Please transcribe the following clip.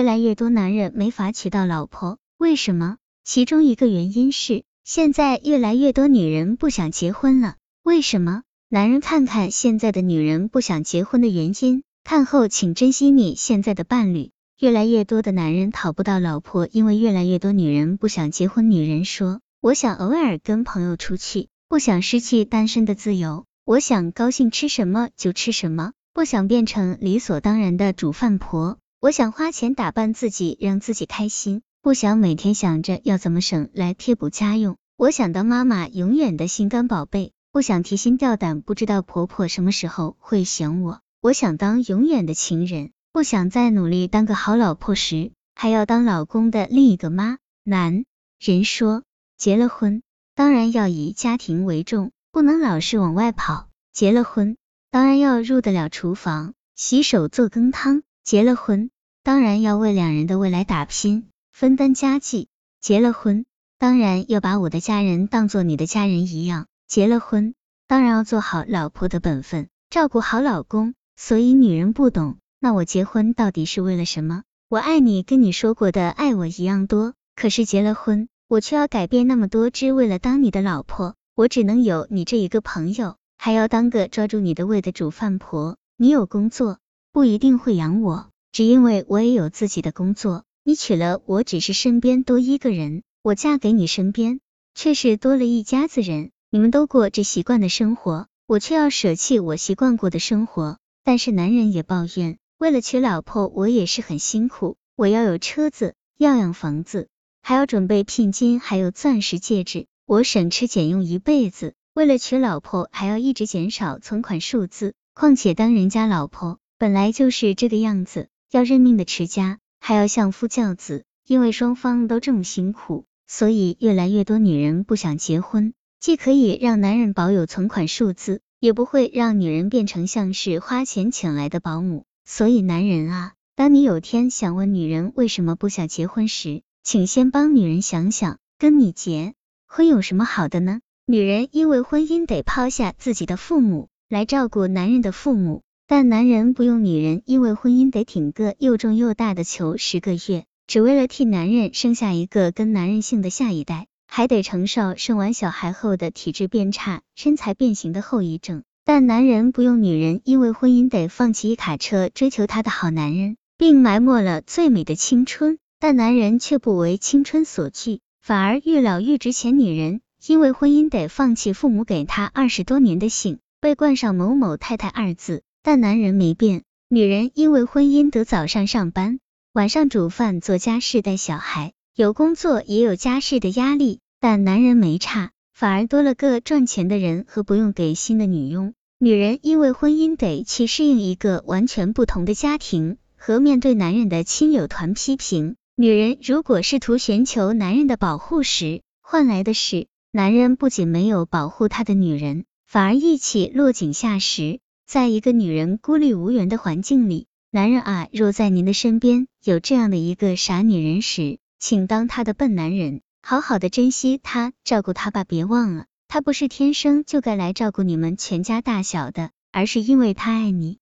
越来越多男人没法娶到老婆，为什么？其中一个原因是，现在越来越多女人不想结婚了。为什么？男人看看现在的女人不想结婚的原因，看后请珍惜你现在的伴侣。越来越多的男人讨不到老婆，因为越来越多女人不想结婚。女人说：“我想偶尔跟朋友出去，不想失去单身的自由。我想高兴吃什么就吃什么，不想变成理所当然的煮饭婆。我想花钱打扮自己，让自己开心。”不想每天想着要怎么省来贴补家用，我想当妈妈永远的心肝宝贝，不想提心吊胆，不知道婆婆什么时候会想我。我想当永远的情人，不想再努力当个好老婆时，还要当老公的另一个妈。男人说，结了婚当然要以家庭为重，不能老是往外跑。结了婚当然要入得了厨房，洗手做羹汤。结了婚当然要为两人的未来打拼。分担家计，结了婚，当然要把我的家人当做你的家人一样。结了婚，当然要做好老婆的本分，照顾好老公。所以女人不懂，那我结婚到底是为了什么？我爱你，跟你说过的爱我一样多，可是结了婚，我却要改变那么多，只为了当你的老婆。我只能有你这一个朋友，还要当个抓住你的胃的煮饭婆。你有工作，不一定会养我，只因为我也有自己的工作。你娶了我，只是身边多一个人；我嫁给你身边，却是多了一家子人。你们都过着习惯的生活，我却要舍弃我习惯过的生活。但是男人也抱怨，为了娶老婆，我也是很辛苦。我要有车子，要养房子，还要准备聘金，还有钻石戒指。我省吃俭用一辈子，为了娶老婆，还要一直减少存款数字。况且当人家老婆本来就是这个样子，要认命的持家。还要相夫教子，因为双方都这么辛苦，所以越来越多女人不想结婚，既可以让男人保有存款数字，也不会让女人变成像是花钱请来的保姆。所以男人啊，当你有天想问女人为什么不想结婚时，请先帮女人想想，跟你结婚有什么好的呢？女人因为婚姻得抛下自己的父母来照顾男人的父母。但男人不用女人，因为婚姻得挺个又重又大的球十个月，只为了替男人生下一个跟男人姓的下一代，还得承受生完小孩后的体质变差、身材变形的后遗症。但男人不用女人，因为婚姻得放弃一卡车追求他的好男人，并埋没了最美的青春。但男人却不为青春所惧，反而愈老愈值钱。女人因为婚姻得放弃父母给她二十多年的姓，被冠上某某太太二字。但男人没变，女人因为婚姻得早上上班，晚上煮饭做家事带小孩，有工作也有家事的压力。但男人没差，反而多了个赚钱的人和不用给薪的女佣。女人因为婚姻得去适应一个完全不同的家庭，和面对男人的亲友团批评。女人如果试图寻求男人的保护时，换来的是男人不仅没有保护他的女人，反而一起落井下石。在一个女人孤立无援的环境里，男人啊，若在您的身边有这样的一个傻女人时，请当她的笨男人，好好的珍惜她，照顾她吧。别忘了，她不是天生就该来照顾你们全家大小的，而是因为她爱你。